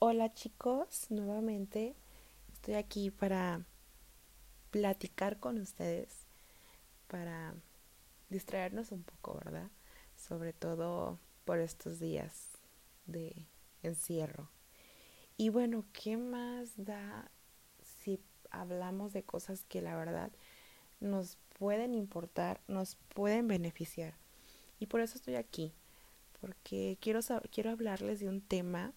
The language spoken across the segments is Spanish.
Hola chicos, nuevamente estoy aquí para platicar con ustedes, para distraernos un poco, ¿verdad? Sobre todo por estos días de encierro. Y bueno, ¿qué más da si hablamos de cosas que la verdad nos pueden importar, nos pueden beneficiar? Y por eso estoy aquí, porque quiero, quiero hablarles de un tema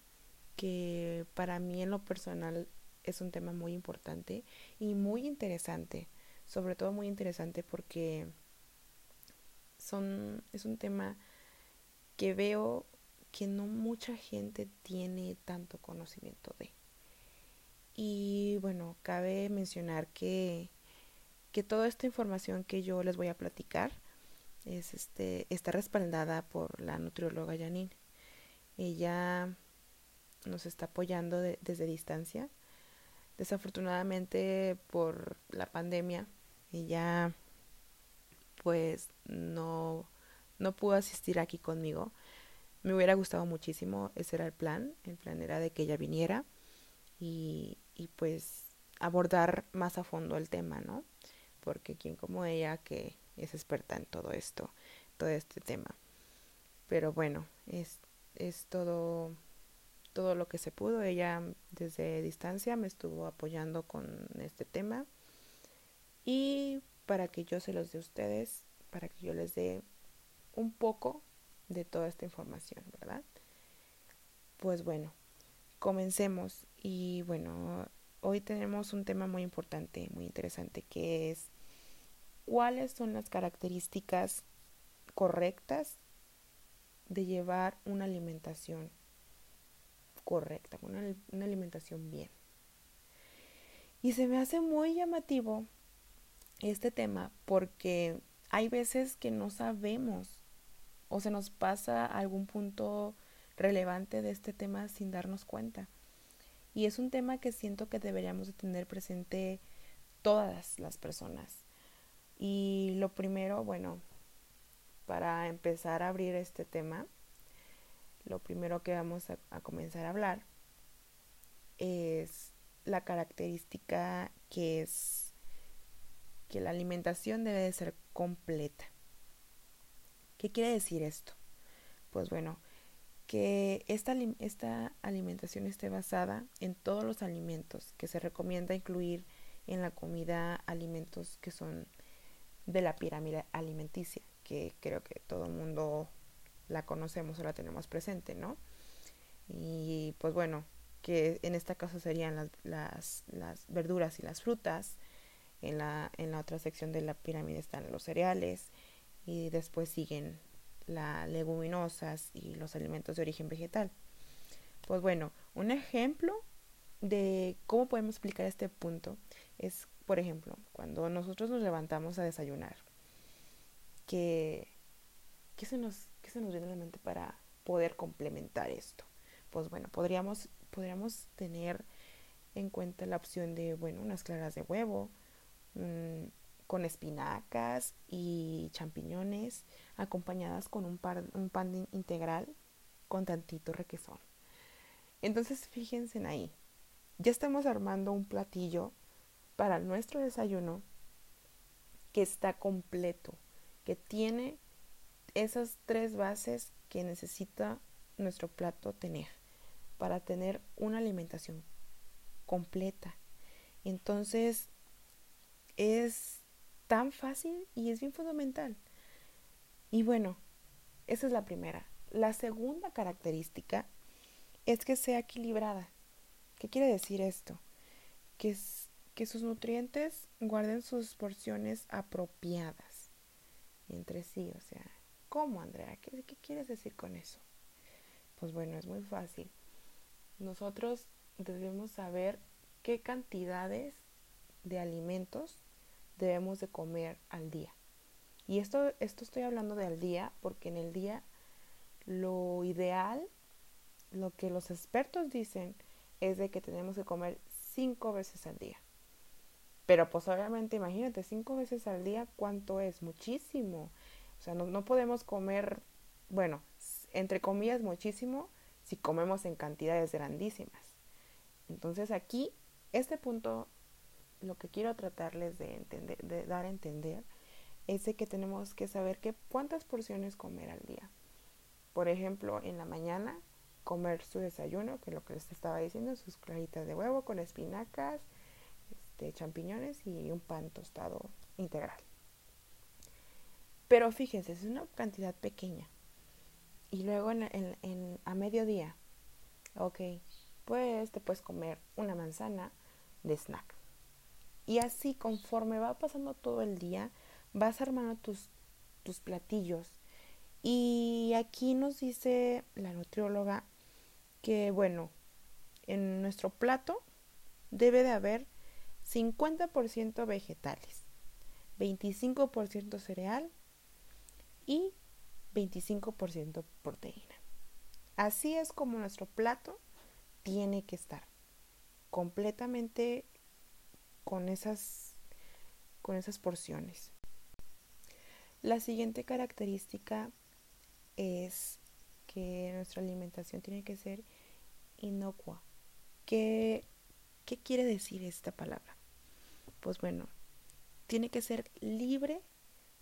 que para mí en lo personal es un tema muy importante y muy interesante, sobre todo muy interesante porque son, es un tema que veo que no mucha gente tiene tanto conocimiento de. Y bueno, cabe mencionar que, que toda esta información que yo les voy a platicar es este, está respaldada por la nutrióloga Janine. Ella nos está apoyando desde distancia. Desafortunadamente por la pandemia, ella pues no, no pudo asistir aquí conmigo. Me hubiera gustado muchísimo, ese era el plan. El plan era de que ella viniera y, y pues abordar más a fondo el tema, ¿no? Porque quien como ella que es experta en todo esto, todo este tema. Pero bueno, es, es todo todo lo que se pudo. Ella desde distancia me estuvo apoyando con este tema. Y para que yo se los dé a ustedes, para que yo les dé un poco de toda esta información, ¿verdad? Pues bueno, comencemos. Y bueno, hoy tenemos un tema muy importante, muy interesante, que es cuáles son las características correctas de llevar una alimentación correcta, una, una alimentación bien. Y se me hace muy llamativo este tema porque hay veces que no sabemos o se nos pasa algún punto relevante de este tema sin darnos cuenta. Y es un tema que siento que deberíamos de tener presente todas las personas. Y lo primero, bueno, para empezar a abrir este tema, lo primero que vamos a, comenzar a hablar es la característica que es que la alimentación debe de ser completa. ¿Qué quiere decir esto? Pues bueno, que esta, esta alimentación esté basada en todos los alimentos, que se recomienda incluir en la comida alimentos que son de la pirámide alimenticia, que creo que todo el mundo la conocemos o la tenemos presente, ¿no? Y pues bueno, que en este caso serían las, las, las verduras y las frutas. En la, en la otra sección de la pirámide están los cereales y después siguen las leguminosas y los alimentos de origen vegetal. Pues bueno, un ejemplo de cómo podemos explicar este punto es, por ejemplo, cuando nosotros nos levantamos a desayunar, que, que se nos ¿Qué se nos viene la mente para poder complementar esto? Pues bueno, podríamos, podríamos tener en cuenta la opción de, bueno, unas claras de huevo, con espinacas y champiñones, acompañadas con un, un pan integral con tantito requesón. Entonces, fíjense en ahí. Ya estamos armando un platillo para nuestro desayuno que está completo, que tiene esas tres bases que necesita nuestro plato tener para tener una alimentación completa. Entonces, es tan fácil y es bien fundamental. Y bueno, esa es la primera. La segunda característica es que sea equilibrada. ¿Qué quiere decir esto? Que, que sus nutrientes guarden sus porciones apropiadas entre sí, o sea, ¿Cómo, Andrea? ¿Qué, quieres decir con eso? Pues bueno, es muy fácil. Nosotros debemos saber qué cantidades de alimentos debemos de comer al día. Y esto, esto estoy hablando de al día porque en el día lo ideal, lo que los expertos dicen es de que tenemos que comer cinco veces al día. Pero pues obviamente imagínate, cinco veces al día, ¿cuánto es? Muchísimo. O sea, no, podemos comer, bueno, entre comillas muchísimo si comemos en cantidades grandísimas. Entonces aquí, este punto, lo que quiero tratarles de, entender, de dar a entender es que tenemos que saber que cuántas porciones comer al día. Por ejemplo, en la mañana comer su desayuno, que es lo que les estaba diciendo, sus claritas de huevo con espinacas, este, champiñones y un pan tostado integral. Pero fíjense, es una cantidad pequeña. Y luego en, a mediodía, ok, pues te puedes comer una manzana de snack. Y así conforme va pasando todo el día, vas armando tus, tus platillos. Y aquí nos dice la nutrióloga que, bueno, en nuestro plato debe de haber 50% vegetales, 25% cereal y 25% proteína. Así es como nuestro plato tiene que estar completamente con esas, con esas porciones. La siguiente característica es que nuestra alimentación tiene que ser inocua. ¿Qué, ¿Qué quiere decir esta palabra? Pues bueno, tiene que ser libre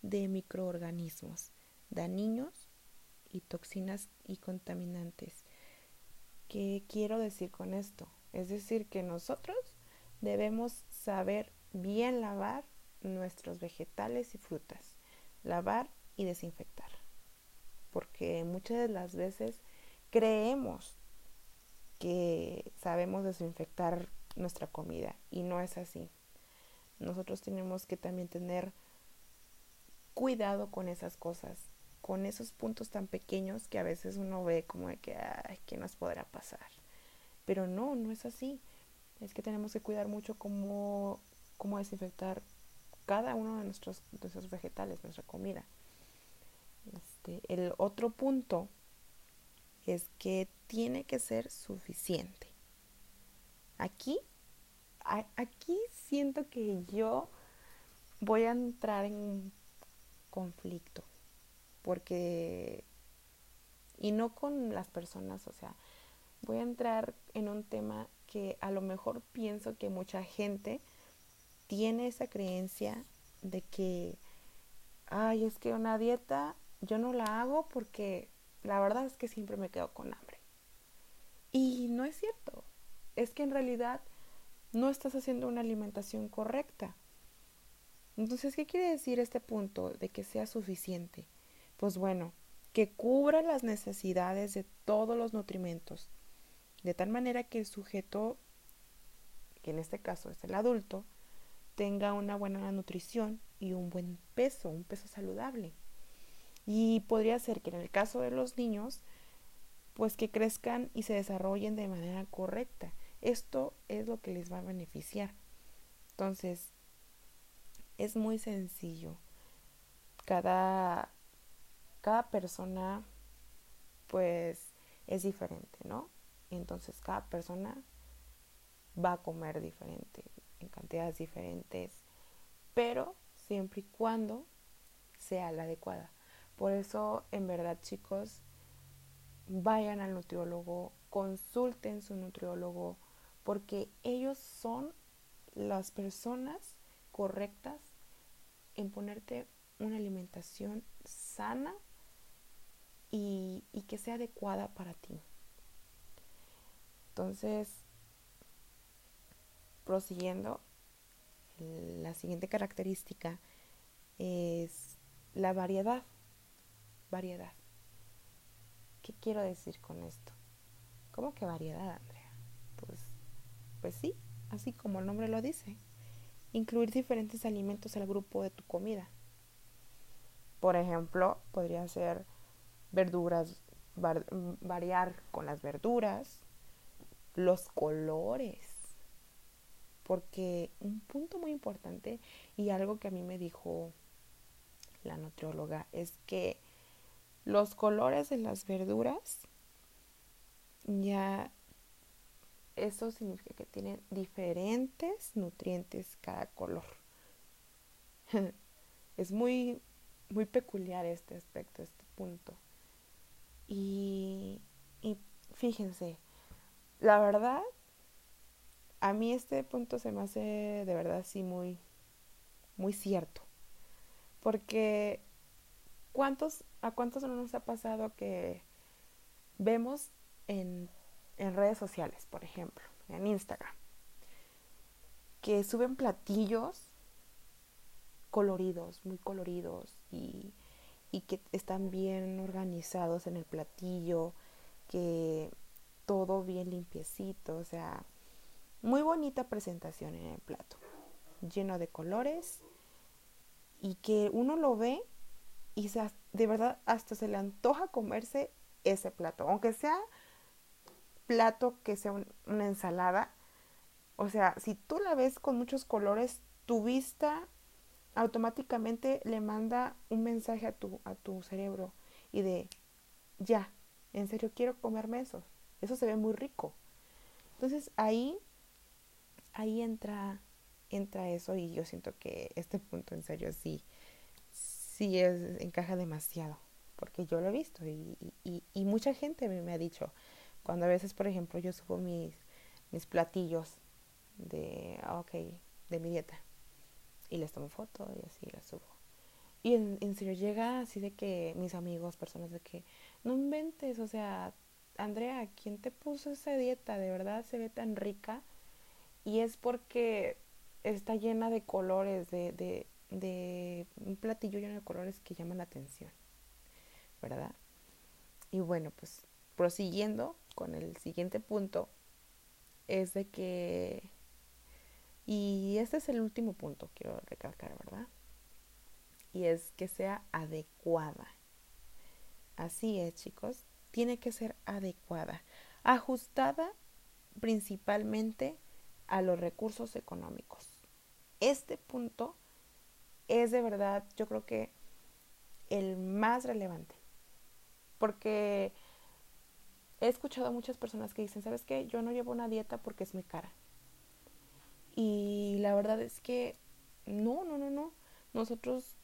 de microorganismos dañinos y toxinas y contaminantes. ¿Qué quiero decir con esto? Es decir, que nosotros debemos saber bien lavar nuestros vegetales y frutas lavar y desinfectar. Porque muchas de las veces creemos que sabemos desinfectar nuestra comida y no es así. Nosotros tenemos que también tener cuidado con esas cosas, con esos puntos tan pequeños que a veces uno ve como de que, ay, ¿qué nos podrá pasar? Pero no, no es así. Es que tenemos que cuidar mucho cómo, cómo desinfectar cada uno de nuestros, de vegetales, nuestra comida. Este, el otro punto es que tiene que ser suficiente. Aquí, aquí siento que yo voy a entrar en conflicto, porque, y no con las personas, o sea, voy a entrar en un tema que a lo mejor pienso que mucha gente tiene esa creencia de que, ay, es que una dieta yo no la hago porque la verdad es que siempre me quedo con hambre. Y no es cierto. Es que en realidad no estás haciendo una alimentación correcta. Entonces, ¿qué quiere decir este punto de que sea suficiente? Pues bueno, que cubra las necesidades de todos los nutrimentos, de tal manera que el sujeto, que en este caso es el adulto, tenga una buena nutrición y un buen peso, un peso saludable. Y podría ser que en el caso de los niños, pues que crezcan y se desarrollen de manera correcta. Esto es lo que les va a beneficiar. Entonces, es muy sencillo. Cada, cada persona, pues, es diferente, ¿no? Entonces, cada persona va a comer diferente en cantidades diferentes, pero siempre y cuando sea la adecuada. Por eso, en verdad, chicos, vayan al nutriólogo, consulten su nutriólogo, porque ellos son las personas correctas en ponerte una alimentación sana y, y que sea adecuada para ti. Entonces, prosiguiendo, la siguiente característica es la variedad. Variedad. ¿Qué quiero decir con esto? ¿Cómo que variedad, Andrea? Pues, pues sí, así como el nombre lo dice. Incluir diferentes alimentos al grupo de tu comida. Por ejemplo, podría ser verduras, variar con las verduras, los colores, porque un punto muy importante y algo que a mí me dijo la nutrióloga es que los colores de las verduras ya eso significa que tienen diferentes nutrientes cada color. es muy muy peculiar este aspecto, este punto. Y, y fíjense, la verdad a mí este punto se me hace de verdad así muy, muy cierto. Porque ¿cuántos, ¿a cuántos no nos ha pasado que vemos en, en redes sociales, por ejemplo, en Instagram, que suben platillos coloridos, muy coloridos y, y que están bien organizados en el platillo, que todo bien limpiecito, o sea, muy bonita presentación en el plato, lleno de colores y que uno lo ve y se, de verdad hasta se le antoja comerse ese plato, aunque sea plato que sea una ensalada, o sea, si tú la ves con muchos colores, tu vista automáticamente le manda un mensaje a tu, a tu cerebro y de, ya, en serio quiero comerme eso, eso se ve muy rico. Entonces ahí, ahí entra, entra eso y yo siento que este punto en serio sí, sí es, encaja demasiado, porque yo lo he visto y, y, mucha gente me, ha dicho, cuando a veces, por ejemplo, yo subo mis, mis platillos de, ah, ok, de mi dieta y les tomo foto y así las subo. Y en, en, serio llega así de que mis amigos, personas de que no inventes, o sea, Andrea, ¿quién te puso esa dieta? De verdad se ve tan rica. Y es porque está llena de colores, de, de, de un platillo lleno de colores que llaman la atención, ¿verdad? Y bueno, pues prosiguiendo con el siguiente punto, es de que y este es el último punto, quiero recalcar, ¿verdad? Y es que sea adecuada. Así es, chicos. Tiene que ser adecuada. Ajustada principalmente a los recursos económicos. Este punto es de verdad, yo creo que el más relevante. Porque he escuchado a muchas personas que dicen, ¿sabes qué? Yo no llevo una dieta porque es muy cara. Y la verdad es que no, no, no, no. Nosotros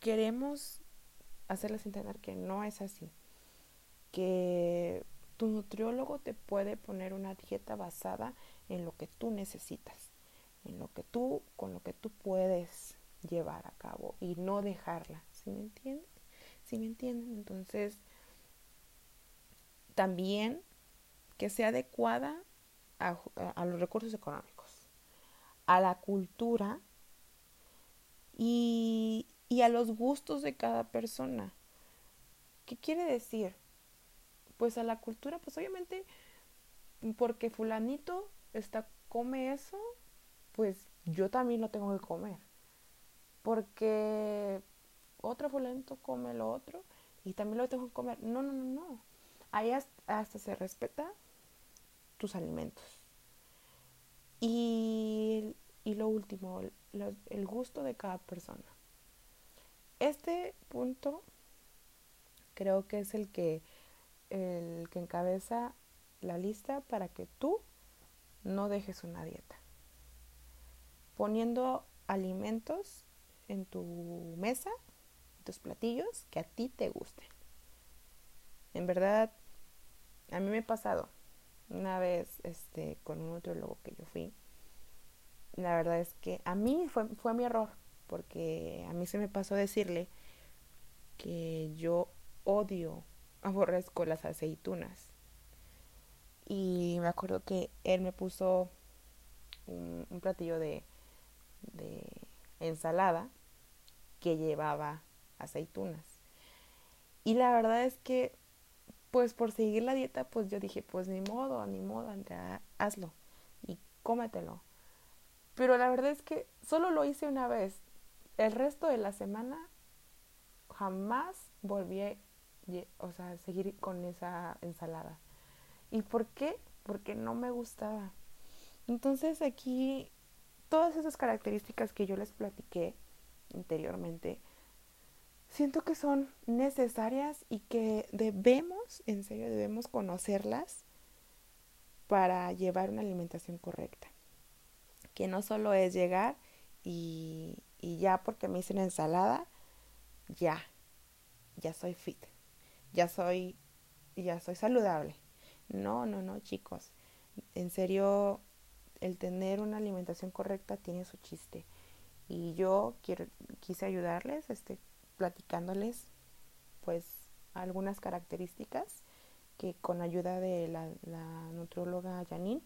queremos hacerles entender que no es así. Que tu nutriólogo te puede poner una dieta basada en lo que tú necesitas, en lo que tú, con lo que tú puedes llevar a cabo y no dejarla. ¿Sí me entienden? ¿Sí me entienden? Entonces, también que sea adecuada a, los recursos económicos a la cultura y, y a los gustos de cada persona. ¿Qué quiere decir? Pues a la cultura, pues obviamente, porque fulanito está, come eso, pues yo también lo tengo que comer. Porque otro fulanito come lo otro y también lo tengo que comer. No, no, no, no. Ahí hasta, se respeta tus alimentos. Y, y lo último, el, el gusto de cada persona. Este punto creo que es el que, el que encabeza la lista para que tú no dejes una dieta. Poniendo alimentos en tu mesa, en tus platillos, que a ti te gusten. En verdad, a mí me ha pasado una vez este, con un nutriólogo que yo fui, la verdad es que a mí fue, fue mi error, porque a mí se me pasó decirle que yo odio, aborrezco las aceitunas. Y me acuerdo que él me puso un, un platillo de, de ensalada que llevaba aceitunas. Y la verdad es que pues por seguir la dieta, pues yo dije, pues ni modo, ni modo, Andrea, hazlo y cómetelo. Pero la verdad es que solo lo hice una vez. El resto de la semana jamás volví a, o sea, seguir con esa ensalada. ¿Y por qué? Porque no me gustaba. Entonces aquí todas esas características que yo les platiqué anteriormente, siento que son necesarias y que debemos, en serio, debemos conocerlas para llevar una alimentación correcta. Que no solo es llegar y, y ya porque me hice una ensalada, ya, ya soy fit, ya soy, ya soy saludable. No, no, no, chicos. En serio, el tener una alimentación correcta tiene su chiste. Y yo quiero, quise ayudarles, este, platicándoles pues algunas características que con ayuda de la, nutrióloga Janine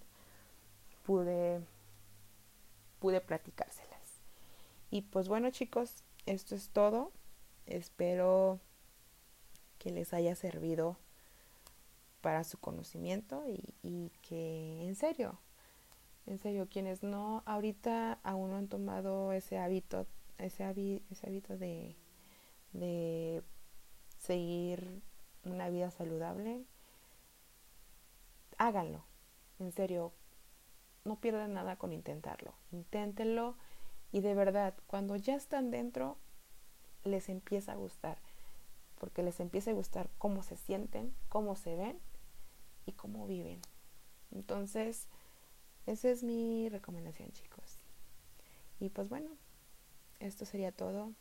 pude, pude platicárselas. Y pues bueno chicos, esto es todo. Espero que les haya servido para su conocimiento y, y, que en serio, en serio, quienes no ahorita aún no han tomado ese hábito, ese, ese hábito de, de seguir una vida saludable, háganlo. En serio, no pierdan nada con intentarlo. Inténtenlo y de verdad, cuando ya están dentro, les empieza a gustar. Porque les empieza a gustar cómo se sienten, cómo se ven y cómo viven. Entonces, esa es mi recomendación, chicos. Y pues bueno, esto sería todo.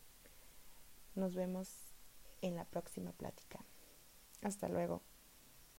Nos vemos en la próxima plática. Hasta luego.